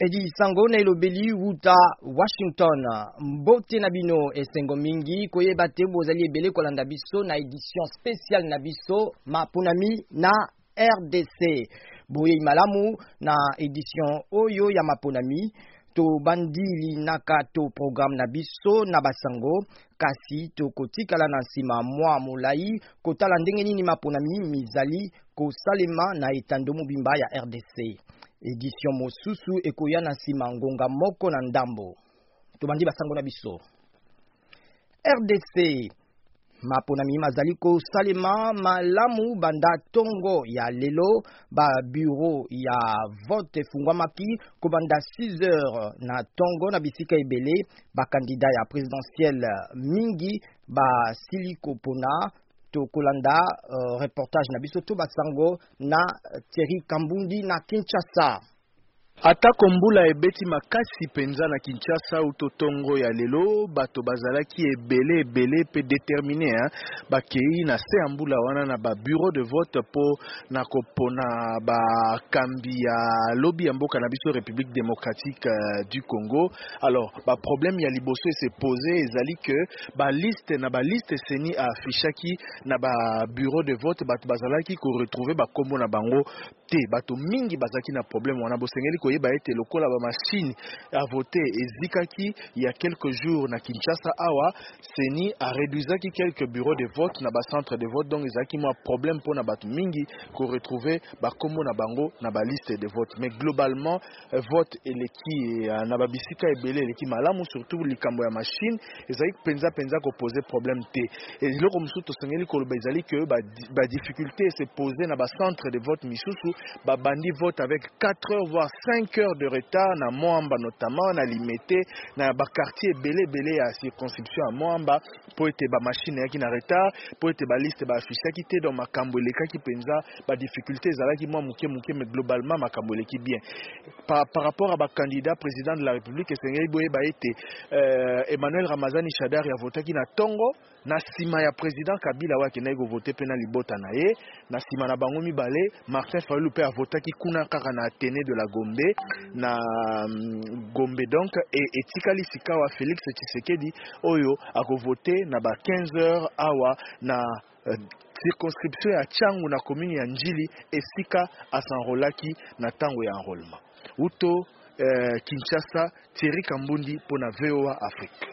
edi sango na elobeli wuta washington mbote na bino esengo mingi koyeba te bozali ebele kolanda biso na edition speciale na biso maponami na rdc boyei malamu na edition oyo ya maponami tobandi linaka to programe na biso na basango kasi tokotikala na nsima mwa molai kotala ndenge nini maponami mizali kosalema na etando mobimba ya rdc edisio mosusu ekoya na nsima ngonga moko na ndambo tobandi basango na biso rdc maponami mazali kosalema malamu banda ntongo ya lelo babiro ya vote efungwamaki kobanda 6 heures na ntongo na bisika ebele bakandida ya presidentielle mingi basili kopona tokolanda uh, reportage na biso to basango na thierry kambundi na kinshasa Atako mbula ebeti makasi penza na Kinshasa uto tongo ya lelo, bato bazalaki ebele ebele pe determiner hein, bakeyi na se ya mbula wana na ba bureaux de vote po na ko pona ba kambi ya lobi ya mboka na biso Republique Democratique du Congo. Alors, ba problèmes ya liboso e se poser ezali que ba listes na ba listes ceni a affichaki na ba bureaux de vote, bato bazalaki ko retrouver ba kombo na bango Te, bato mingi bazalaki na problème wana. Bosengeli koyeba ete lokola ba machines à voter ezikaki il ya quelques jours na Kinshasa awa, ceni a reduisaki quelques bureaux de vote na ba centres de vote donc ezalaki mua problème mpo na bato mingi ko retrouver ba kombo na bango na ba listes de vote mais globalement, Vote eleki na ba bisika ebele eleki malamu surtout likambo ya machine ezali penza penza ko poser problème te. Eloko mosusu tosengeli koloba ezali que ba difficultes e se poser na ba centres de vote misusu ba bandi vote avec quatre heures voir cinq heures de retard na Moamba notamment na Limete na ba quartiers ebele ebele ya circonscription ya Moamba. mpo ete ba machines eyaki na retard, mpo ete ba listes ba affichaki te, donc makambo elekaki mpenza, ba difficultes ezalaki mwa moke moke mais globalement makambo eleki bien. Par par rapport à ba candidats President de la Republique, esengeli boyeba ete euh, Emmanuel Ramazani Shadary avotaki na ntongo, na nsima ya President Kabila oyo akendaki kovote mpe na libota na ye, Na sima na bango mibale, Martin Fayulu pe avotaki kuna kaka na Athenee de la Gombe, na Gombe donc, et etikali sikawa Felix Tshisekedi oyo ako voter na ba 15 heures awa na circonscription ya Tshangu na commune ya N'djili esika a s'enrolaki na tango ya enrolement wuto Kinshasa, Thierry Kambundi mpo na VOA Afrique.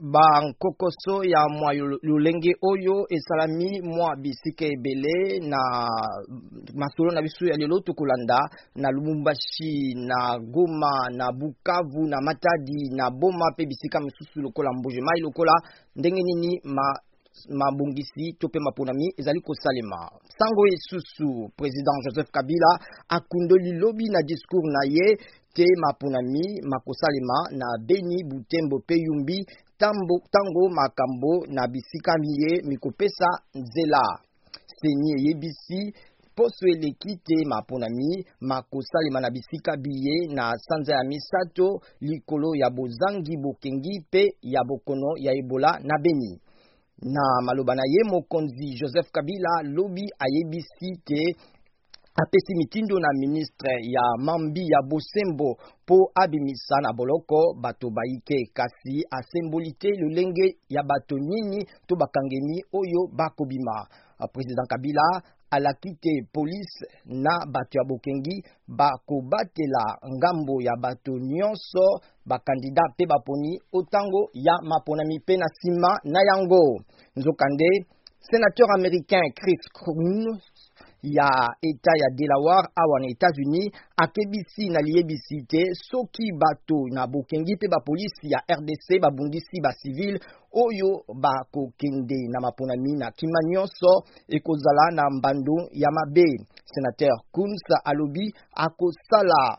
Ba nkokoso ya mwa lolenge oyo esalami mwa bisika ebele na masolo na biso ya lelo. Tokolanda na Lubumbashi, na Goma, na Bukavu, na Matadi, na Boma mpe bisika mosusu lokola Mbuji Mayi, lokola ndenge nini ma mabongisi to mpe maponami ezali kosalema. Sango esusu, president Joseph Kabila akundoli lobi na discours na ye te maponami makosalema na Beni, Butembo mpe Yumbi tango makambo na bisika miye mikopesa nzela. Ceni eyebisi poso eleki te maponami makosalema na bisika biye na sanza ya misato likolo ya bozangi bokengi pe ya bokono ya Ebola na Beni. Na maloba na ye, mokonzi Joseph Kabila lobi ayebisi te apesi mitindo na ministre ya mambi ya bosembo mpo abimisa na boloko bato bayike, kasi asemboli te lolenge ya bato nini to bakangemi oyo bakobima. President Kabila alaki te polise na bato ya bokengi bakobatela ngambo ya bato nyonso bakandida mpe baponi otango ya maponami mpe na nsima na yango nzokande Senateur américain Chris Coons ya eta ya Delaware awa na Etats-Unis akebisi na liyebisi te soki bato na bokengi mpe bapolisi ya RDC babundisi bacivil oyo bakokende na maponami na kima nyonso ekozala na mbando ya mabe. Senateur Coons alobi akosala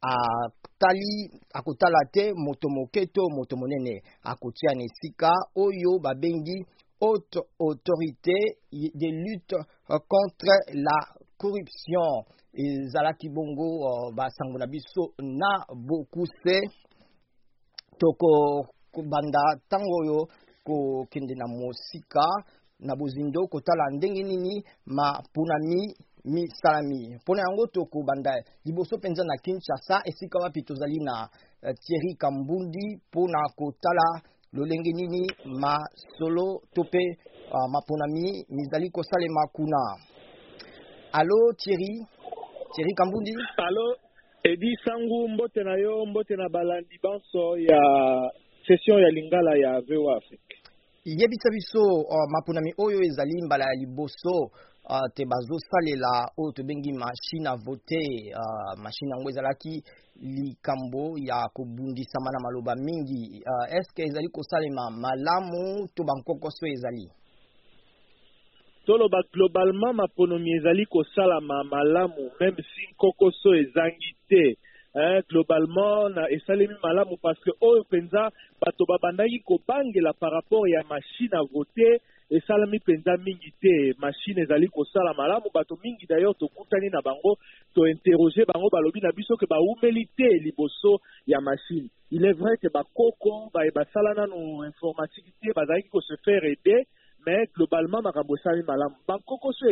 atali akotala te moto moke to moto monene akotia na esika oyo babengi haute autorité de lutte contre la corruption ezalaki bongo uh, basango na biso na bokuse tokobanda ntango oyo kokende na mosika na bozindo kotala ndenge nini maponami misalami mpo na yango tokobanda liboso mpenza na kinshasa esika wapi tozali na eh, thierry kambundi mpo na kotala lolenge nini masolo to mpe uh, maponami mizali kosalema kuna alo thierry thierry kambundi alo Eddy Sangu mbote na yo mbote na balandi banso ya session ya lingala ya VOA Afrique. Yebisa biso uh, maponami oyo ezali mbala ya liboso uh, te bazosalela oyo tobengi machine à voter uh, machine yango ezalaki likambo ya kobundisama na maloba mingi uh, eske ezali kosalema malamu to bankokoso ezali Toloba globalement maponomi ezali kosalama malamu meme si nkoko so ezangi te hein, globalement na esalemi malamu parce que oyo penza bato babandaki kobangela par rapport ya machine à voter esalami penza mingi te, machine ezali kosala malamu bato mingi d'ailleurs tokutani na bango to interroger bango balobi na biso que bawumeli te liboso ya machine. Il est vrai que bakoko baye basala nanu informatique te bazalaki ko se faire aider, mais globalement makambo esalami malamu. Ba nkokoso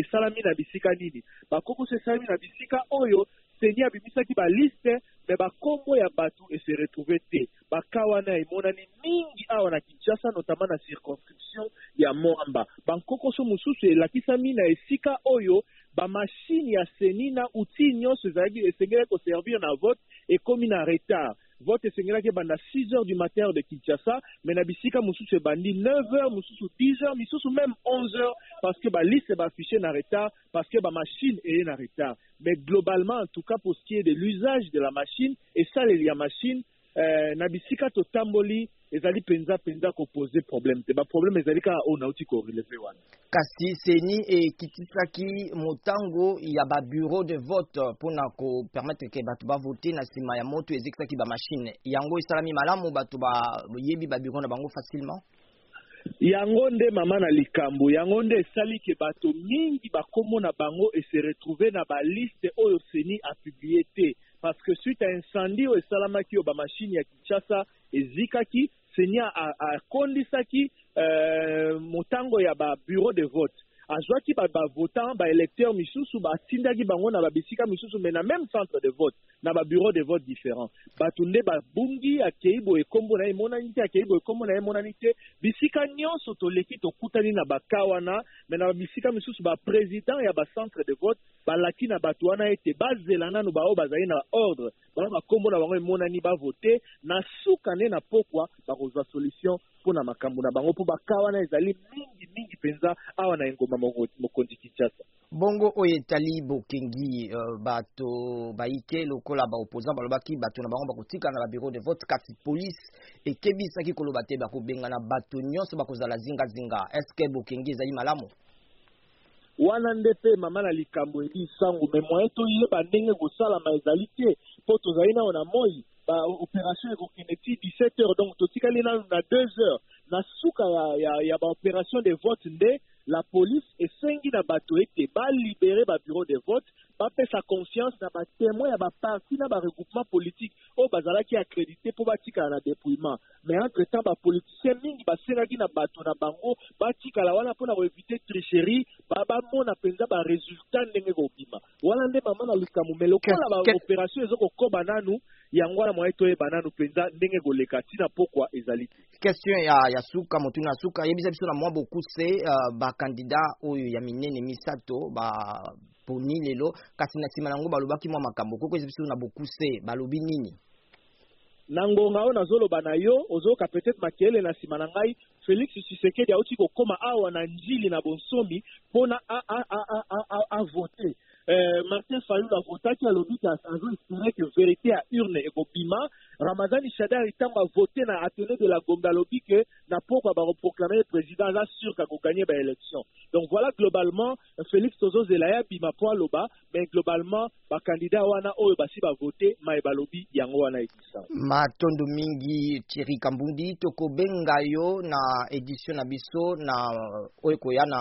esalami na bisika nini? Ba nkokoso esalami na bisika oyo ceni abimisaki ba liste mais ba kombo ya batu e se retrouver te. Ba cas wana emonani mingi awa na Kinshasa notamment na circonscription ya Moamba. Ba nkokoso mosusu elakisami na esika oyo ba machines ya ceni na outils nionso ezalaki esengelaki ko servir na vote ekomi na retard. Vote esengelaki ebanda six heures du matin heure de Kinshasa mais na bisika mosusu ebandi neuf heures, mosusu dix heures, misusu meme onze heures parce que ba listes ba affiches na retard parce que ba machines eye na retard mais globalement en tout cas pour ce qui est de l'usage de la machine, esaleli ya machine, eh, na bisika totamboli, Ezali penza penza ko poser problème te. Ba problèmes ezali kaka oyo nauti ko relever wana. Kasi ceni ekitisaki motango ya ba bureaux de vote pona ko permettre que bato ba voter na sima ya moto ezikisaki ba machines. Yango esalami malamu bato ba yebi ba bureaux na bango facilement? Yango nde mama na likambo, yango nde esali que bato mingi ba kombo na bango e se retrouver na ba listes oyo ceni a publier te. Parce que suite ya incendie oyo esalamaki oyo ba machines ya Kinshasa ezikaki seigneur akondisaki euh, motango ya ba bureau de vote azwaki ba, ba votant ba électeur misusu batindaki bango na babisika misusu mais na même centre de vote na ba bureau de vote différent bato nde babungi akei boye kombo na ye emonani te akei boye kombo na ye emonani te bisika nyonso toleki tokutani na baka wana mais na babisika misusu ba président ya ba centre de vote balaki na bato wana ete bazela nano baoyo bazali na ordre Wana ba kombo na bango emonani ba vote na suka nde na pokwa bakozua solution mpo na makambo na bango mpo ba cas wana ezali mingi mingi mpenza awa na engumba mokonzi Kinshasa. Bongo oyo etali bokengi bato baike lokola ba opposants balobaki bato na bango bakotikala na ba bureaux de vote kasi police ekebisaki koloba te bakobengana bato nionso bakozala zinga zinga. Est-ce que bokengi ezali malamu? Wana nde pe mama na likambo ebi nsango mais moyen to yeba ndenge eko salama ezali te po tozali nano na moyi ba operation eko kende ti 17 heures donc to tikali nanu na deux heures na suka ya ya ya ba operation de vote nde la police esengi na bato ete ba liberer ba bureau de vote ba pesa confiance na ba temoins ya ba partis na ba regroupement politique oyo bazalaki accredite po ba tikala na depouillement. Mais entre temps ba politiciens mingi basengaki na bato na bango batikala wana mpo na ko eviter tricherie, ba bamona penza ba resultats ndenge ekobima. Wana nde mama na likambo. Mais lokola ba operations ezo kokoba nanu, yango wana moyen toyeba nanu penza ndenge ekoleka ti na pokwa ezali te. Question ya ya suka, motuna ya suka, yebisa biso na mwa bokuse ba candidats oyo ya minene misato ba poni lelo, kasi na sima na yango balobaki mwa makambo. Okoki koyebisa biso na bokuse balobi nini? na ngonga oyo nazo loba na yo ozo yoka peut etre makelele na sima na ngai Felix Tshisekedi awuti ko koma awa na Ndjili na bonsomi pona a a a a a a a voter Euh, Martin Fayulu avotaki alobi ke azo espere ke verite ya urne ekobima. Ramazani Shadari ntango avote na atelier de la Gombe alobi ke na pokwa bakoproclame ye president, aza sur ke akoganye baelection. Donc voilà globalement Felix tozo zela ye abima po aloba mais globalement ba candidats wana oyo basi ba vote maye balobi yango wana existant. Matondo mingi Thierry Kambundi, tokobenga yo na edition na biso na oyo ekoya na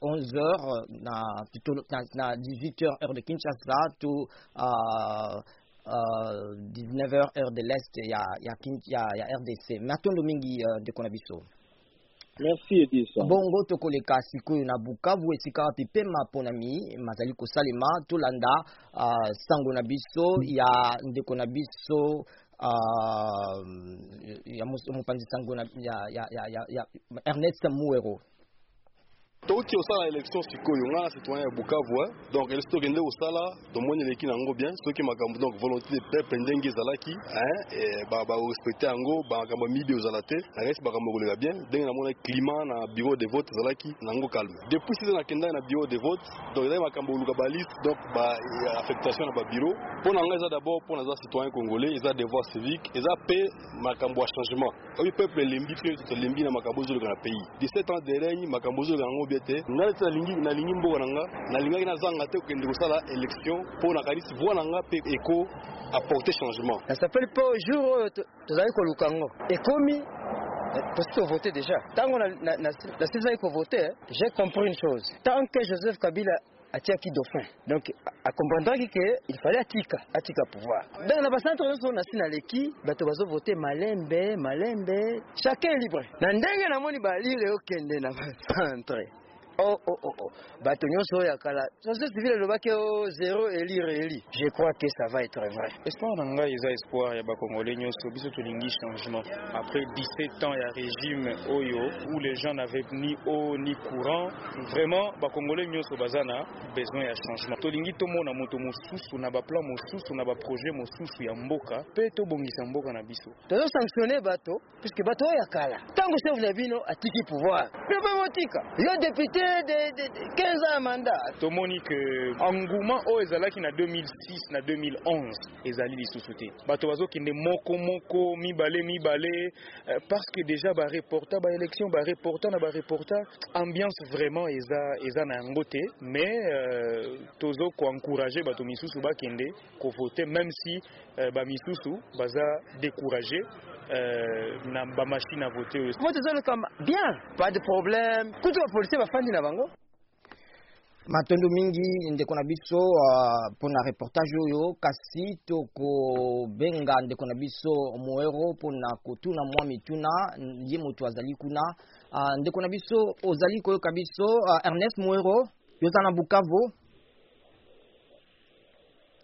11h na plutôt na, na 18h heure de Kinshasa to uh, uh, 19h heure de l'est ya ya, ya, ya RDC. Matondo mingi uh, ndeko na biso. Merci Edison. Bongo tokoleka sikoyo na Bukavu esika wapi mpe maponami mazali kosalema. Tolanda uh, sango na biso ya ndeko na biso uh, ya mopanzi sango na, ya, ya, ya, ya, ya Ernest Muero. Toki osala election sikoyo nga na citoyen ya Bukavu hein donc election tokende kosala tomoni eleki na yango bien soki makambo donc volonté de peuple ndenge ezalaki hein ba ba respecter yango ba makambo mibi ozala te na reste makambo koleka bien ndenge na mona climat na bureau de vote ezalaki na yango calme depuis site na kenda na bureau de vote donc ezalaki makambo koluka ba liste donc ba affectation na ba bureau pona nga eza d'abord pona za citoyen congolais eza devoir civique eza pe makambo ya changement Oyo peuple elembi pe tolembi na makambo ezoleka na pays. 17 ans de règne makambo ezoleka nango bien te. Nga neti nalingi nalingi mboka na nga nalingaki nazanga te kokende kosala election po nakanisi voix na nga pe eko apporter changement. Nasepeli po jour oyo tozali koluka yango ekomi tosi to voter dejà. Tango nasilisaki ko voter j'ai compris une chose tant que Joseph Kabila atiaki dauphin donc a comprendraki ke il fallait atika atika pouvoir donc na bacentre nyonso nasi naleki bato bazovote malembe malembe chacun est libre na ndenge namoni balire okende na bacentre Oh, oh, oh, oh. bato nyonso oyo ya kala société civile elobaki o oh, zero eli reeli je crois que ça va être vrai espoir na ngai eza espoir ya bacongolais nyonso biso tolingi changement après 17 ans ya régime oyo où les gens n'avaient ni eau ni courant Vraiment ba congolais nyoso baza na besoin ya changement. Tolingi tomona moto mosusu na ba plan mosusu na ba projet mosusu ya mboka pe tobongisa mboka na biso. Tozo sanctionner bato puisque bato oyo ya kala tango chef na bino atiki pouvoir pe pe botika yo depute de, de, de 15 ans ya mandat. Tomoni que engouement oyo ezalaki na 2006 na 2011 ezali lisusu te bato bazokende moko moko mibale mibale euh, parce que déjà ba reporta ba élection ba reporta na ba reporta ambiance vraiment eza eza na yango te mais euh, tozo ko encourager bato misusu bakende ko voter même si euh, ba misusu baza décourager euh, na ba machine à voter oyo vote ezoleka bien pas de problème kutu ba policiers bafandi na bango matondo mingi ndeko na biso uh, mpo na reportage oyo kasi tokobenga ndeko na biso moero mpo na kotuna mwa mituna ye moto azali kuna uh, ndeko na biso ozali koyoka biso uh, ernest moero yo oza na bukavu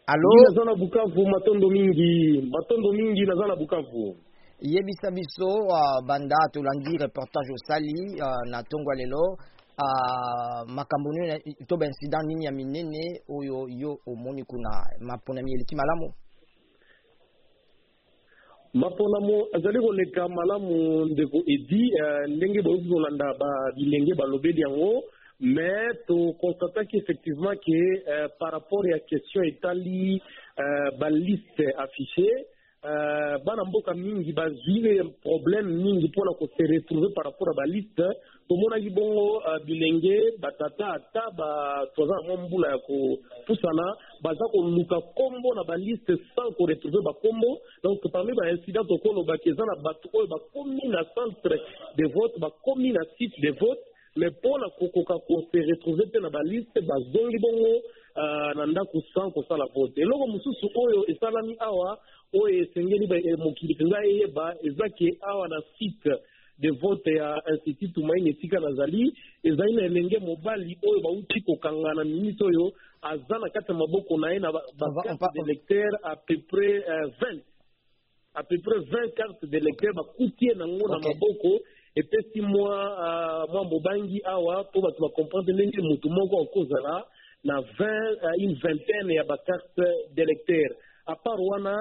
Allo? Oui, naza na Bukavu, matondo mingi. Matondo mingi, naza na Bukavu. yebisa biso uh, banda tolandi reportage osali uh, na ntongo ya lelo uh, makambo nini na- to baincident nini ya minene oyo yo omoni kuna maponami eleki malamu Maponamo azali koleka malamu ndeko Eddy, euh, ndenge boyoki kolanda ba bilenge balobeli yango mais to constataki effectivement que euh, par rapport ya question etali euh, ba liste affiché euh, bana mboka mingi bazwi problème mingi mpona ko se retrouver par rapport ya ba liste Tomonaki bongo bilenge, batata, ata ba toza na mwa mbula ya kopusana, baza koluka kombo na ba listes sans ko retrouver ba kombo. Donc, parmi ba incidents toko loba que eza na batu oyo bakomi na centre de vote, bakomi na site de vote, mais pona kokoka ko se retrouver te na ba listes, bazongi bongo na ndaku sans kosala vote. Eloko mosusu oyo esalami awa, oyo esengeli mokili penza eyeba, eza que awa na site, de vote ya Institut Tumaini esika nazali, ezali na elenge mobali oyo bauti kokanga na minute oyo aza na kati ya maboko na ye na bacarte de lecteur à peu près 20 euh, à peu près 20 cartes de lecteur bakuti ye nango na maboko epesi mwa euh, mwa mobangi awa mpo bato bacomprendre ndenge motu moko akozala na 20 euh, une vingtaine ya bacarte de lecteur A part wana,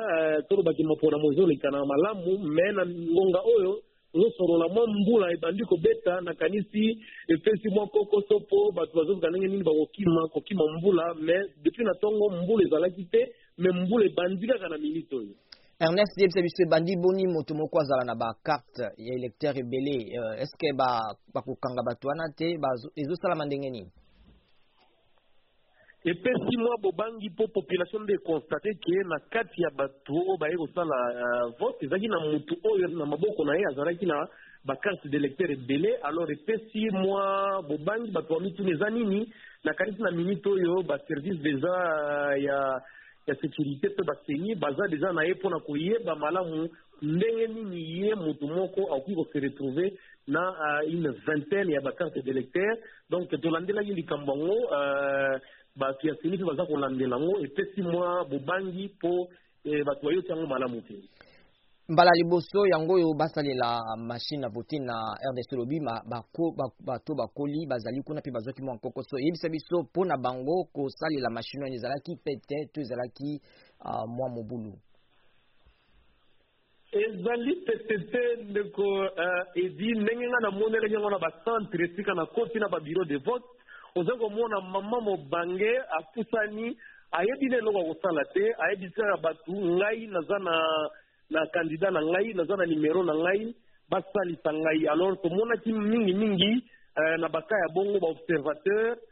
toloba ke mopona mozoleka na malamu mais na ngonga oyo tozosolola mwa mbula ebandi kobeta, nakanisi epesi mwa kokoso mpo bato bazoluka ndenge nini bakokima kokima mbula mais depuis na tongo mbula ezalaki te mais mbula ebandi kaka na minute oyo. Ernest yebisa biso ebandi boni moto moko azala na ba carte ya electeur ebele est ce que bakokanga bato wana te ezosalama ndenge nini? Epesi mwa bobangi mpo population nde e constater que na kati ya batu oyo baye kosala vote ezalaki na mutu oyo na maboko na ye azalaki na ba cartes d'electeurs ebele alors epesi mwa bobangi batu ba mituna eza nini? Nakanisi na minute oyo ba services deja ya securite mpe ba ceni baza deja na ye mpo na koyeba malamu Ndenge nini ye mutu moko akoki ko se retrouver na une vingtaine ya ba cartes d'electeurs? Donc tolandelaki likambo yango, batu ya ceni pe baza kolandela yango, epesi mua bobangi po batu bayoki yango malamu te. Mbala ya liboso yango oyo basalela machine à voter na rdc olobi bato bakoli bazali kuna mpe bazwaki mwa nkokoso eyebisa biso mpo na bango kosalela machine wana ezalaki pete to ezalaki uh, mwa mobulu Ezali pete te ndeko Eddy, ndenge ngai namonelaki yango na ba centres esika nakoti na ba bureaux de vote, ozali komona mama mobange apusani, ayebi na eloko ya kosala te, ayebisi kaka batu ngai naza na candidat na ngai, naza na numero na ngai, basalisa ngai. Alors tomonaki mingi mingi na ba cas ya bongo ba observateurs,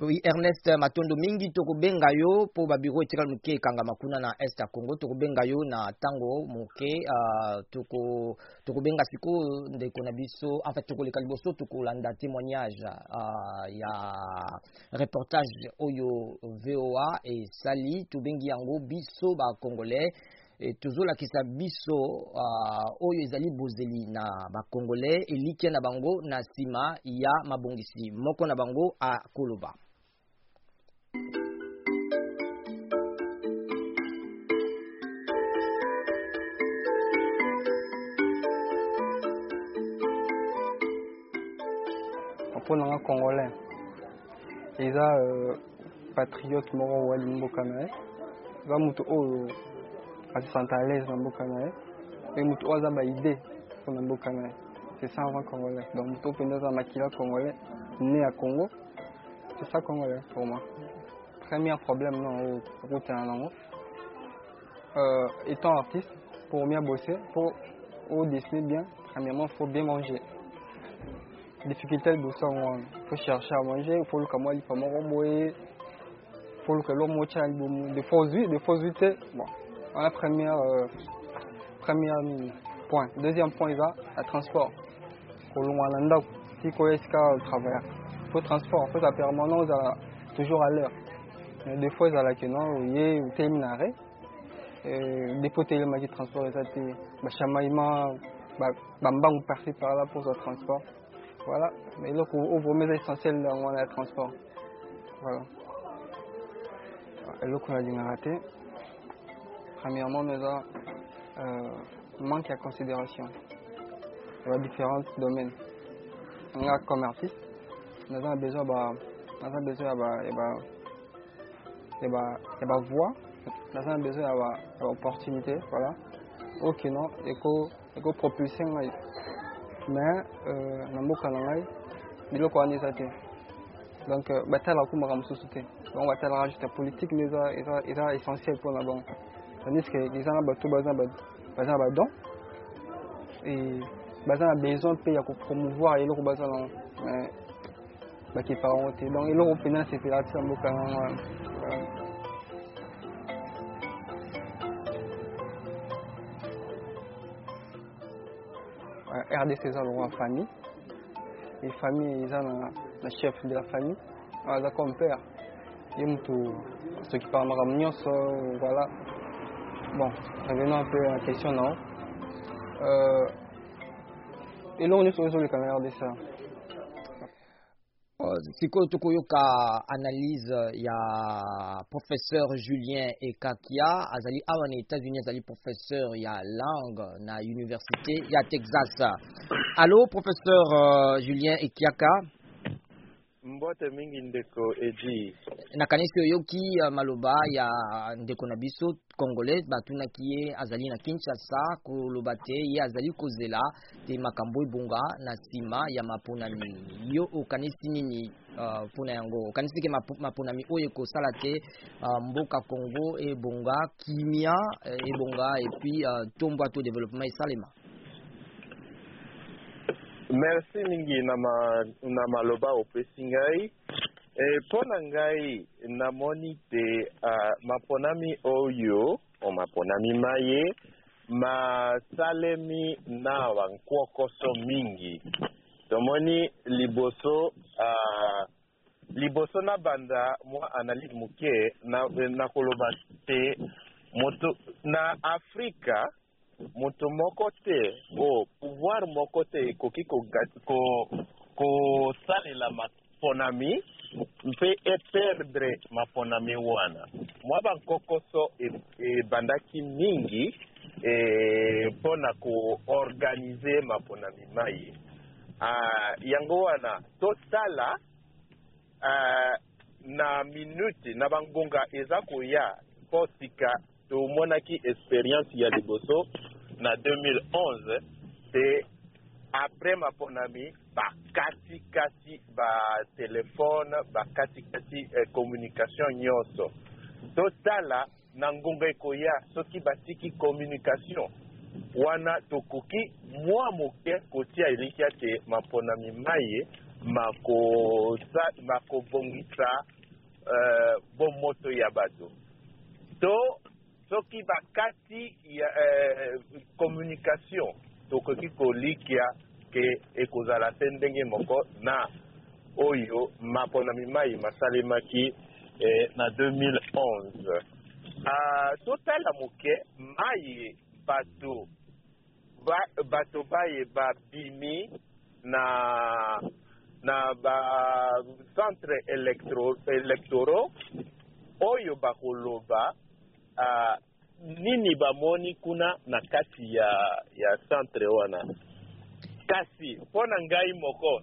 Oui Ernest matondo mingi tokobenga yo po ba bureau etikali moke ekangama kuna na est ya Congo tokobenga yo na tango moke uh, toko tokobenga siko ndeko na biso en fait tokoleka liboso tokolanda témoignage uh, ya reportage oyo VOA esali tobengi yango biso ba congolais E, tozolakisa biso uh, oyo ezali bozeli na bakongole elikya na bango na nsima ya mabongisi moko na bango akoloba mpo na nga congolais eza euh, Patriote moko oyo alingi mboka na ye, aza moto oyo azo santa à l'aise na mboka na ye, mpe moto oyo aza ba idee mpo na mboka na ye. C'est ça vrai congolais. Donc moto oyo mpenza aza makila congolais, ne ya Congo. C'est ça congolais pour moi. Premier problème non oyo okutana nango euh, étant artiste pour bien bosser, pour au dessiner bien, premièrement faut bien manger. Difficulté ya liboso yango wana, faut chercher à manger, faut luka mwa lipa moko boye, faut luka eloko moko tya na libumu, des fois ozwi, des fois ozwi te, bon, wana première, euh, première nini point. Deuxième point eza na transport, kolongwa na ndako ti koya esika travaillaka, faut transport, faut eza permanent, ozala toujours à l'heure. Mais des fois ezalaki non, oye otelemi na arrêt, euh, dépôt etelemaki transport eza te, bashamaima, ba Ba mbangu par ci par là pour le transport. Voilà, mais eloko oyo vraiment eza essentiel na yango wana ya transport. Voilà. Eloko nalingaka te. Premièrement, eza euh, manque ya considération ya ba différents domaines. Nga comme artiste, naza na besoin ba naza na besoin ya ba ya ba ya ba ya ba voix, naza na besoin ya ba ya ba opportunité, voilà. Oyo kino eko Eko propulser ngai. Mais euh, na mboka na ngai biloko wana eza te. Donc euh, batalaka ko makambo mosusu te. Bango batalaka juste politique nde eza eza eza essentiel mpo na bango. Tandis que eza na bato baza na baza na badon et baza na besoin mpe ya ko promouvoir eloko baza nango. Mais bakipaka yango te donc eloko mpenza nasepelaka ti na mboka yango wana rdc eza lokwa famille e famille eza na chef de la famille ah, aza comme père ye motu asokipaka makambo nyonso voilà bon revenons un peu na question nao euh, eloko nyonso ezoleka na rdc oh, sikoyo tokoyoka analyse ya professeur julien ekakia azali awa na états-unis azali professeur ya langue na université ya texas allo professeur euh, julien ekiaka Mbote mingi ndeko Eddy. Nakanisi oyoki uh, maloba ya ndeko na biso congolais batunaki ye azali na Kinshasa koloba te ye azali kozela te makambo ebonga na nsima ya maponami. Yo okanisi nini uh, mpo na yango? Okanisi ke maponami oyo ekosala te uh, mboka Congo ebonga, kimia eh, ebonga epuis tombwa to development esalema? Merci mingi na, ma, na maloba opesi ngai e, mpo na ngai namoni te uh, maponami oyo o maponami maye masalemi na bankwokoso mingi tomoni liboso uh, liboso na banda mwa analyse moke na, na koloba te moto na afrika Moto moko te o pouvoir moko te ekoki kosalela ko, ko maponami mpe eperdre maponami wana. Mwa bankokoso e, ebandaki e mingi mpo e, na koorganize maponami maye. Uh, yango wana totala uh, na minute na bangonga eza koya mpo sika Tomonaki experience ya liboso na 2011 pe apres maponami bakati kati ba telephone, bakati kati communication nionso. Totala na ngonga ekoya soki batiki communication wana tokoki mua moke kotia elikya ke maponami maye makobongisa. bomoto ya bato to soki bakati ya communication tokoki kolikia ke ekozala se ndenge moko na oyo maponami maye masalemaki na 2011. Totala moke maye bato Ba, bato baye babimi na na ba centre electro, electoraux oyo bakoloba uh, nini bamoni kuna na kati ya, ya centre wana kasi mpo na ngai moko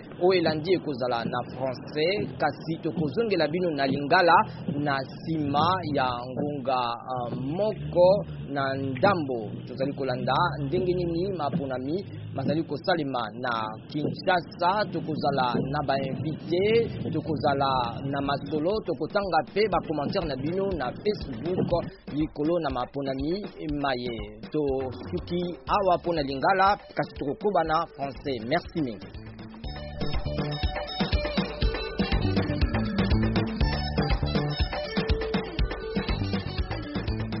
Oyo elandi ekozala na Français, kasi tokozongela bino na Lingala na sima ya ngonga uh, moko na ndambo. Tozali kolanda ndenge nini maponami mazali kosalema na Kinshasa. Tokozala na ba invité, tokozala na masolo, tokotanga pe ba commentaires na bino na Facebook likolo na maponami maye tosuki awa pona Lingala. Kasi tokokoba na français. Merci mingi.